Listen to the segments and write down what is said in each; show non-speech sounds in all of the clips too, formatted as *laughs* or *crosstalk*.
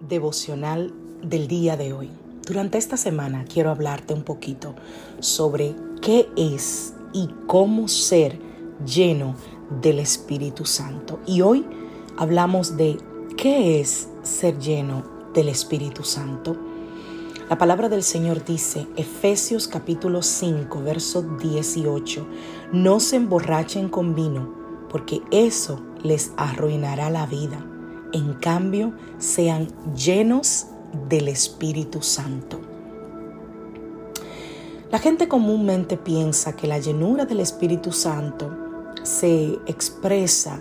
Devocional del día de hoy. Durante esta semana quiero hablarte un poquito sobre qué es y cómo ser lleno del Espíritu Santo. Y hoy hablamos de qué es ser lleno del Espíritu Santo. La palabra del Señor dice, Efesios capítulo 5, verso 18, no se emborrachen con vino, porque eso les arruinará la vida. En cambio, sean llenos del Espíritu Santo. La gente comúnmente piensa que la llenura del Espíritu Santo se expresa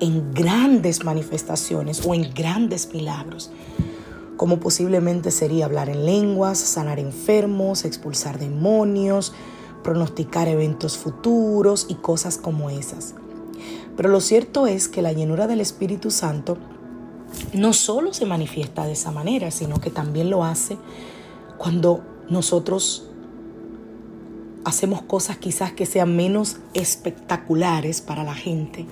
en grandes manifestaciones o en grandes milagros, como posiblemente sería hablar en lenguas, sanar enfermos, expulsar demonios, pronosticar eventos futuros y cosas como esas. Pero lo cierto es que la llenura del Espíritu Santo no solo se manifiesta de esa manera, sino que también lo hace cuando nosotros hacemos cosas quizás que sean menos espectaculares para la gente,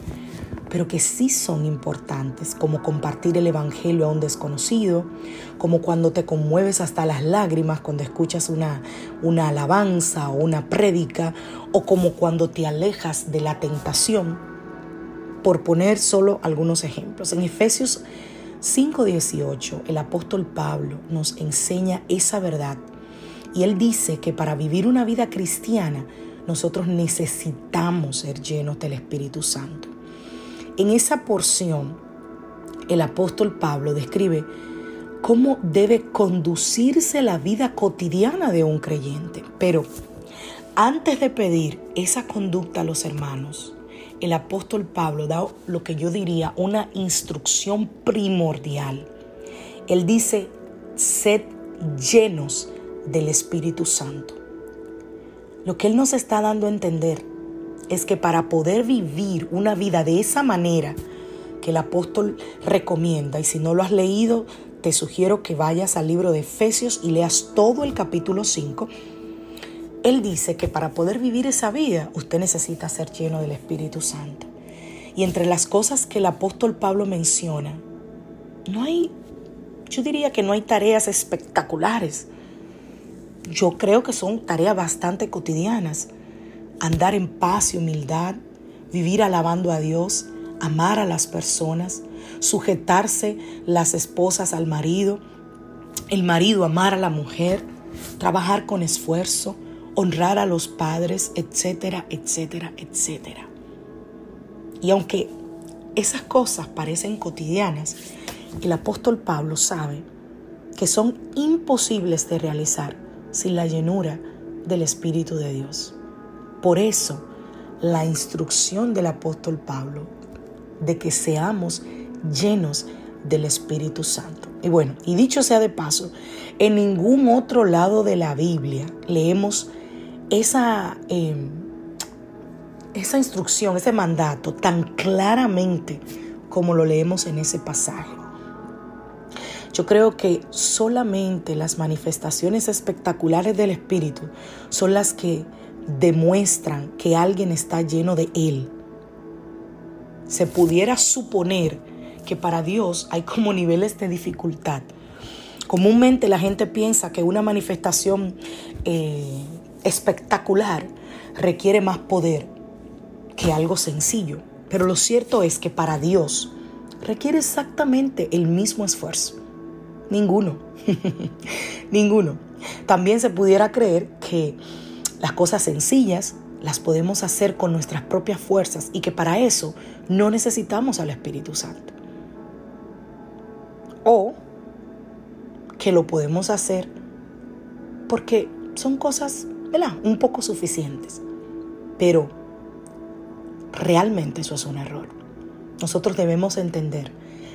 pero que sí son importantes, como compartir el Evangelio a un desconocido, como cuando te conmueves hasta las lágrimas cuando escuchas una, una alabanza o una prédica, o como cuando te alejas de la tentación, por poner solo algunos ejemplos. En Efesios 5:18, el apóstol Pablo nos enseña esa verdad y él dice que para vivir una vida cristiana nosotros necesitamos ser llenos del Espíritu Santo. En esa porción, el apóstol Pablo describe cómo debe conducirse la vida cotidiana de un creyente. Pero antes de pedir esa conducta a los hermanos, el apóstol Pablo da lo que yo diría una instrucción primordial. Él dice, sed llenos del Espíritu Santo. Lo que Él nos está dando a entender es que para poder vivir una vida de esa manera que el apóstol recomienda, y si no lo has leído, te sugiero que vayas al libro de Efesios y leas todo el capítulo 5, él dice que para poder vivir esa vida usted necesita ser lleno del Espíritu Santo. Y entre las cosas que el apóstol Pablo menciona, no hay, yo diría que no hay tareas espectaculares, yo creo que son tareas bastante cotidianas. Andar en paz y humildad, vivir alabando a Dios, amar a las personas, sujetarse las esposas al marido, el marido amar a la mujer, trabajar con esfuerzo, honrar a los padres, etcétera, etcétera, etcétera. Y aunque esas cosas parecen cotidianas, el apóstol Pablo sabe que son imposibles de realizar sin la llenura del Espíritu de Dios. Por eso, la instrucción del apóstol Pablo de que seamos llenos del Espíritu Santo. Y bueno, y dicho sea de paso, en ningún otro lado de la Biblia leemos esa, em, esa instrucción, ese mandato tan claramente como lo leemos en ese pasaje. Yo creo que solamente las manifestaciones espectaculares del Espíritu son las que demuestran que alguien está lleno de Él. Se pudiera suponer que para Dios hay como niveles de dificultad. Comúnmente la gente piensa que una manifestación eh, espectacular requiere más poder que algo sencillo. Pero lo cierto es que para Dios requiere exactamente el mismo esfuerzo. Ninguno. *laughs* Ninguno. También se pudiera creer que las cosas sencillas las podemos hacer con nuestras propias fuerzas y que para eso no necesitamos al Espíritu Santo. O que lo podemos hacer porque son cosas ¿verdad? Un poco suficientes. Pero realmente eso es un error. Nosotros debemos entender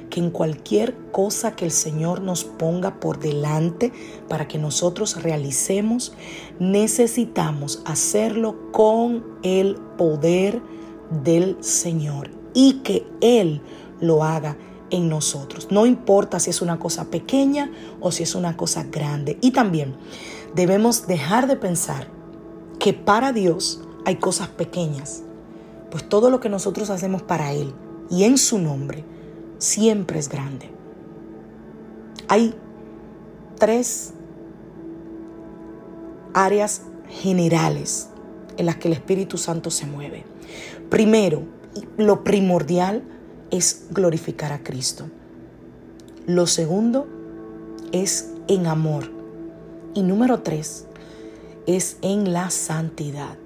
que en cualquier cosa que el Señor nos ponga por delante para que nosotros realicemos, necesitamos hacerlo con el poder del Señor y que Él lo haga en nosotros. No importa si es una cosa pequeña o si es una cosa grande. Y también debemos dejar de pensar que para Dios hay cosas pequeñas, pues todo lo que nosotros hacemos para Él y en su nombre siempre es grande. Hay tres áreas generales en las que el Espíritu Santo se mueve. Primero, lo primordial es glorificar a Cristo. Lo segundo es en amor. Y número tres es en la santidad.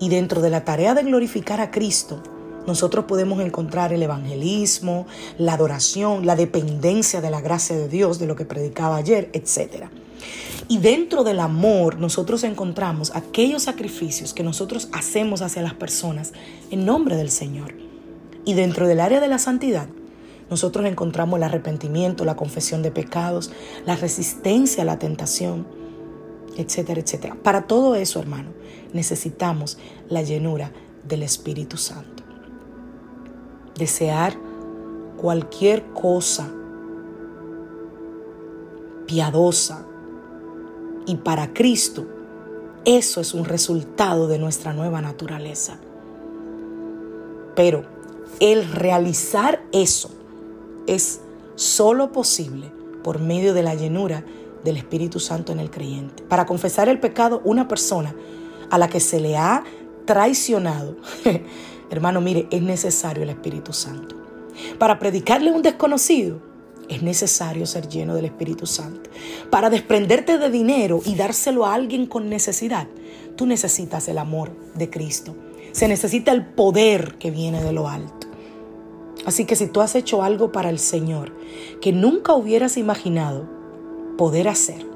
Y dentro de la tarea de glorificar a Cristo, nosotros podemos encontrar el evangelismo, la adoración, la dependencia de la gracia de Dios, de lo que predicaba ayer, etc. Y dentro del amor nosotros encontramos aquellos sacrificios que nosotros hacemos hacia las personas en nombre del Señor. Y dentro del área de la santidad, nosotros encontramos el arrepentimiento, la confesión de pecados, la resistencia a la tentación, etcétera, etcétera. Para todo eso, hermano, necesitamos la llenura del Espíritu Santo. Desear cualquier cosa piadosa y para Cristo, eso es un resultado de nuestra nueva naturaleza. Pero el realizar eso es solo posible por medio de la llenura del Espíritu Santo en el creyente. Para confesar el pecado, una persona a la que se le ha traicionado, *laughs* hermano, mire, es necesario el Espíritu Santo. Para predicarle a un desconocido, es necesario ser lleno del Espíritu Santo. Para desprenderte de dinero y dárselo a alguien con necesidad, tú necesitas el amor de Cristo. Se necesita el poder que viene de lo alto. Así que si tú has hecho algo para el Señor que nunca hubieras imaginado poder hacer,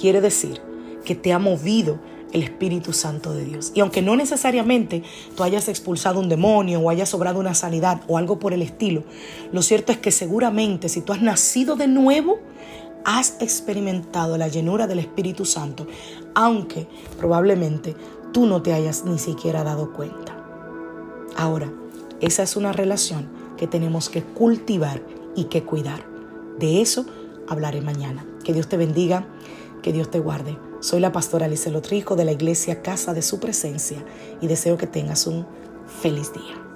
quiere decir que te ha movido el Espíritu Santo de Dios. Y aunque no necesariamente tú hayas expulsado un demonio o hayas sobrado una sanidad o algo por el estilo, lo cierto es que seguramente si tú has nacido de nuevo, has experimentado la llenura del Espíritu Santo, aunque probablemente tú no te hayas ni siquiera dado cuenta. Ahora, esa es una relación que tenemos que cultivar y que cuidar. De eso hablaré mañana. Que Dios te bendiga, que Dios te guarde. Soy la pastora Alice Lotrijo de la iglesia Casa de Su Presencia y deseo que tengas un feliz día.